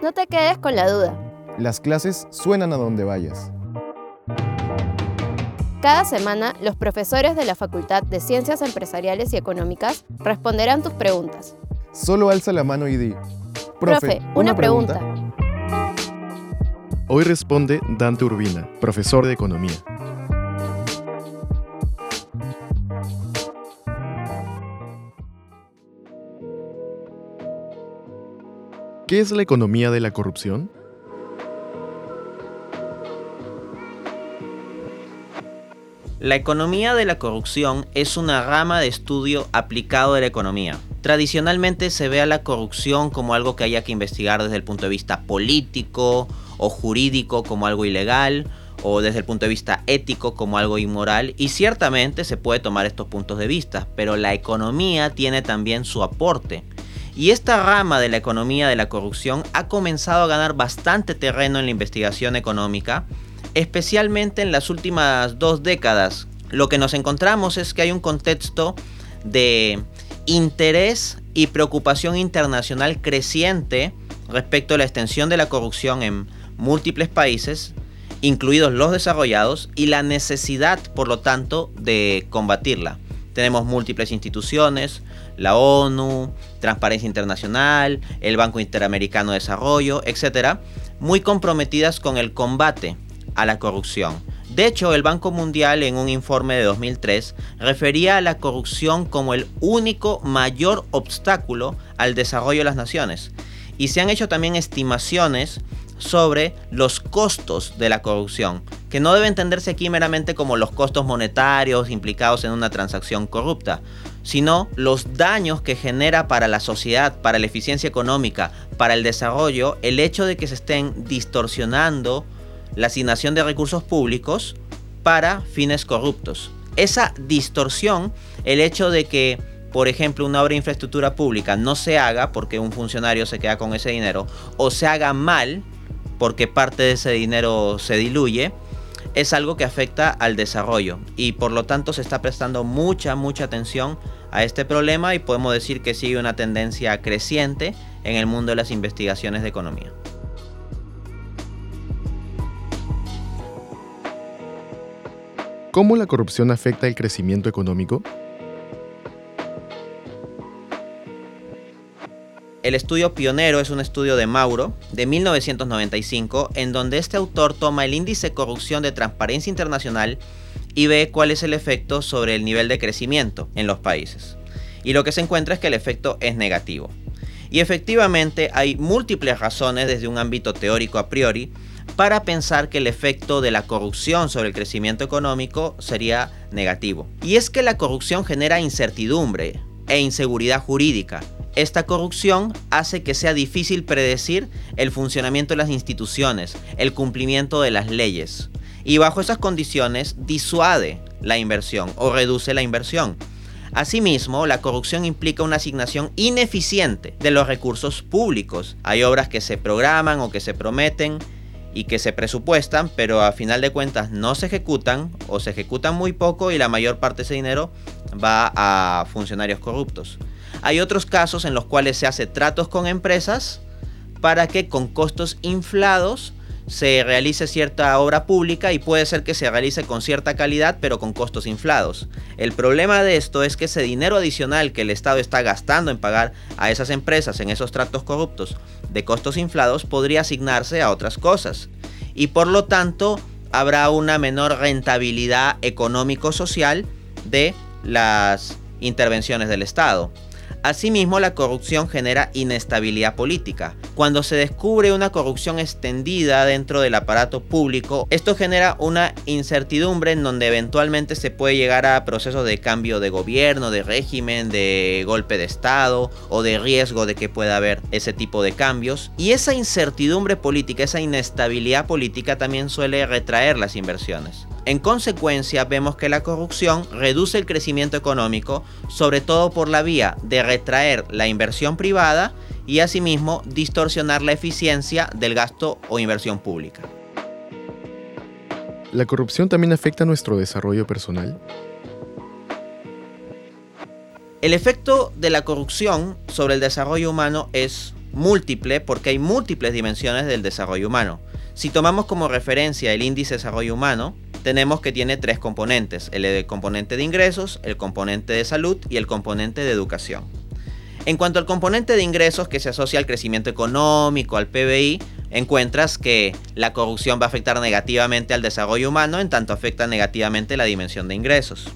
No te quedes con la duda. Las clases suenan a donde vayas. Cada semana, los profesores de la Facultad de Ciencias Empresariales y Económicas responderán tus preguntas. Solo alza la mano y di. Profe, una, pregunta. Hoy responde Dante Urbina, profesor de Economía. ¿Qué es la economía de la corrupción? La economía de la corrupción es una rama de estudio aplicado de la economía. Tradicionalmente se ve a la corrupción como algo que haya que investigar desde el punto de vista político o jurídico como algo ilegal o desde el punto de vista ético como algo inmoral y ciertamente se puede tomar estos puntos de vista, pero la economía tiene también su aporte. Y esta rama de la economía de la corrupción ha comenzado a ganar bastante terreno en la investigación económica, especialmente en las últimas dos décadas. Lo que nos encontramos es que hay un contexto de interés y preocupación internacional creciente respecto a la extensión de la corrupción en múltiples países, incluidos los desarrollados, y la necesidad, por lo tanto, de combatirla. Tenemos múltiples instituciones, la ONU, Transparencia Internacional, el Banco Interamericano de Desarrollo, etc., muy comprometidas con el combate a la corrupción. De hecho, el Banco Mundial en un informe de 2003 refería a la corrupción como el único mayor obstáculo al desarrollo de las naciones. Y se han hecho también estimaciones sobre los costos de la corrupción, que no debe entenderse aquí meramente como los costos monetarios implicados en una transacción corrupta, sino los daños que genera para la sociedad, para la eficiencia económica, para el desarrollo, el hecho de que se estén distorsionando la asignación de recursos públicos para fines corruptos. Esa distorsión, el hecho de que por ejemplo, una obra de infraestructura pública no se haga porque un funcionario se queda con ese dinero, o se haga mal porque parte de ese dinero se diluye, es algo que afecta al desarrollo y por lo tanto se está prestando mucha, mucha atención a este problema y podemos decir que sigue una tendencia creciente en el mundo de las investigaciones de economía. ¿Cómo la corrupción afecta el crecimiento económico? El estudio pionero es un estudio de Mauro de 1995 en donde este autor toma el índice de corrupción de Transparencia Internacional y ve cuál es el efecto sobre el nivel de crecimiento en los países. Y lo que se encuentra es que el efecto es negativo. Y efectivamente hay múltiples razones desde un ámbito teórico a priori para pensar que el efecto de la corrupción sobre el crecimiento económico sería negativo. Y es que la corrupción genera incertidumbre e inseguridad jurídica esta corrupción hace que sea difícil predecir el funcionamiento de las instituciones, el cumplimiento de las leyes. Y bajo esas condiciones disuade la inversión o reduce la inversión. Asimismo, la corrupción implica una asignación ineficiente de los recursos públicos. Hay obras que se programan o que se prometen y que se presupuestan, pero a final de cuentas no se ejecutan o se ejecutan muy poco y la mayor parte de ese dinero va a funcionarios corruptos. Hay otros casos en los cuales se hace tratos con empresas para que con costos inflados se realice cierta obra pública y puede ser que se realice con cierta calidad pero con costos inflados. El problema de esto es que ese dinero adicional que el Estado está gastando en pagar a esas empresas en esos tratos corruptos de costos inflados podría asignarse a otras cosas y por lo tanto habrá una menor rentabilidad económico-social de las intervenciones del Estado. Asimismo, la corrupción genera inestabilidad política. Cuando se descubre una corrupción extendida dentro del aparato público, esto genera una incertidumbre en donde eventualmente se puede llegar a procesos de cambio de gobierno, de régimen, de golpe de Estado o de riesgo de que pueda haber ese tipo de cambios. Y esa incertidumbre política, esa inestabilidad política también suele retraer las inversiones. En consecuencia, vemos que la corrupción reduce el crecimiento económico, sobre todo por la vía de retraer la inversión privada y asimismo distorsionar la eficiencia del gasto o inversión pública. ¿La corrupción también afecta nuestro desarrollo personal? El efecto de la corrupción sobre el desarrollo humano es múltiple porque hay múltiples dimensiones del desarrollo humano. Si tomamos como referencia el índice de desarrollo humano, tenemos que tiene tres componentes, el componente de ingresos, el componente de salud y el componente de educación. En cuanto al componente de ingresos que se asocia al crecimiento económico, al PBI, encuentras que la corrupción va a afectar negativamente al desarrollo humano en tanto afecta negativamente la dimensión de ingresos.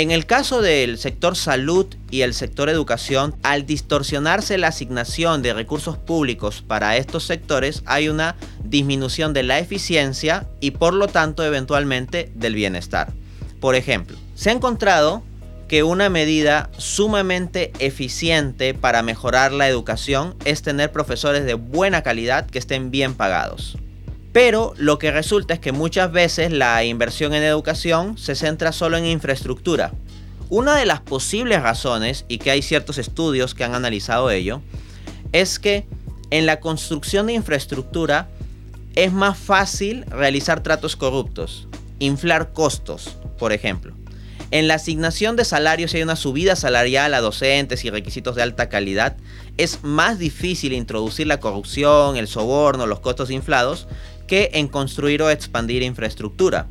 En el caso del sector salud y el sector educación, al distorsionarse la asignación de recursos públicos para estos sectores, hay una disminución de la eficiencia y por lo tanto eventualmente del bienestar. Por ejemplo, se ha encontrado que una medida sumamente eficiente para mejorar la educación es tener profesores de buena calidad que estén bien pagados. Pero lo que resulta es que muchas veces la inversión en educación se centra solo en infraestructura. Una de las posibles razones, y que hay ciertos estudios que han analizado ello, es que en la construcción de infraestructura es más fácil realizar tratos corruptos, inflar costos, por ejemplo. En la asignación de salarios, si hay una subida salarial a docentes y requisitos de alta calidad, es más difícil introducir la corrupción, el soborno, los costos inflados, que en construir o expandir infraestructura.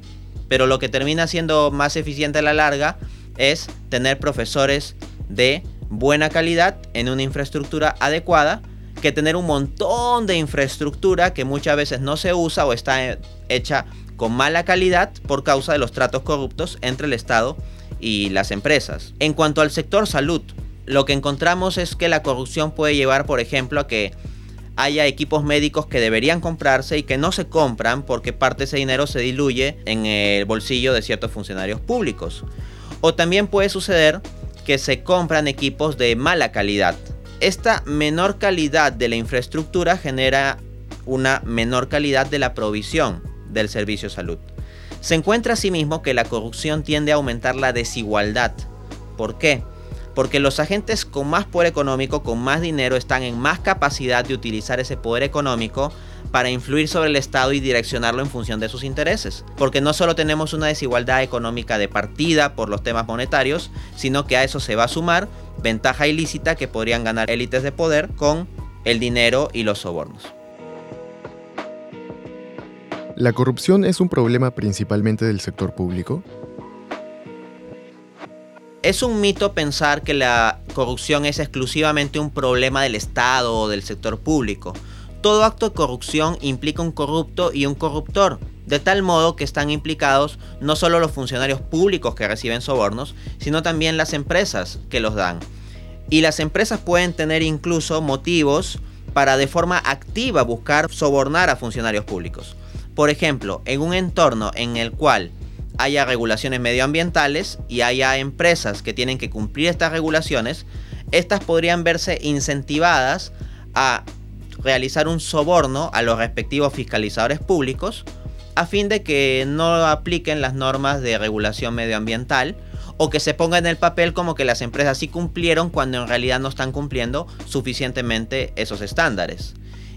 Pero lo que termina siendo más eficiente a la larga es tener profesores de buena calidad en una infraestructura adecuada que tener un montón de infraestructura que muchas veces no se usa o está hecha con mala calidad por causa de los tratos corruptos entre el Estado y las empresas. En cuanto al sector salud, lo que encontramos es que la corrupción puede llevar, por ejemplo, a que haya equipos médicos que deberían comprarse y que no se compran porque parte de ese dinero se diluye en el bolsillo de ciertos funcionarios públicos. O también puede suceder que se compran equipos de mala calidad. Esta menor calidad de la infraestructura genera una menor calidad de la provisión del servicio salud. Se encuentra asimismo que la corrupción tiende a aumentar la desigualdad. ¿Por qué? Porque los agentes con más poder económico, con más dinero, están en más capacidad de utilizar ese poder económico para influir sobre el Estado y direccionarlo en función de sus intereses. Porque no solo tenemos una desigualdad económica de partida por los temas monetarios, sino que a eso se va a sumar ventaja ilícita que podrían ganar élites de poder con el dinero y los sobornos. ¿La corrupción es un problema principalmente del sector público? Es un mito pensar que la corrupción es exclusivamente un problema del Estado o del sector público. Todo acto de corrupción implica un corrupto y un corruptor, de tal modo que están implicados no solo los funcionarios públicos que reciben sobornos, sino también las empresas que los dan. Y las empresas pueden tener incluso motivos para de forma activa buscar sobornar a funcionarios públicos. Por ejemplo, en un entorno en el cual haya regulaciones medioambientales y haya empresas que tienen que cumplir estas regulaciones, estas podrían verse incentivadas a realizar un soborno a los respectivos fiscalizadores públicos a fin de que no apliquen las normas de regulación medioambiental o que se ponga en el papel como que las empresas sí cumplieron cuando en realidad no están cumpliendo suficientemente esos estándares.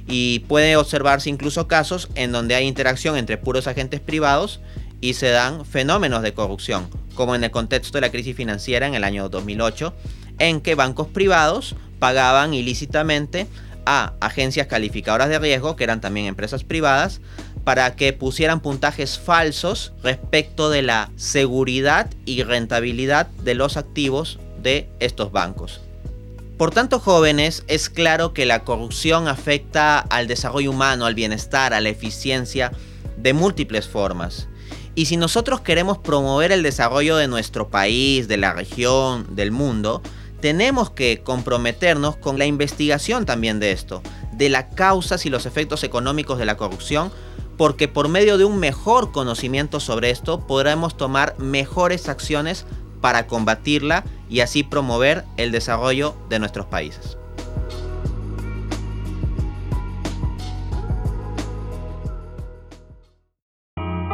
Y puede observarse incluso casos en donde hay interacción entre puros agentes privados y se dan fenómenos de corrupción, como en el contexto de la crisis financiera en el año 2008, en que bancos privados pagaban ilícitamente a agencias calificadoras de riesgo, que eran también empresas privadas, para que pusieran puntajes falsos respecto de la seguridad y rentabilidad de los activos de estos bancos. Por tanto, jóvenes, es claro que la corrupción afecta al desarrollo humano, al bienestar, a la eficiencia de múltiples formas. Y si nosotros queremos promover el desarrollo de nuestro país, de la región, del mundo, tenemos que comprometernos con la investigación también de esto, de las causas y los efectos económicos de la corrupción, porque por medio de un mejor conocimiento sobre esto podremos tomar mejores acciones para combatirla y así promover el desarrollo de nuestros países.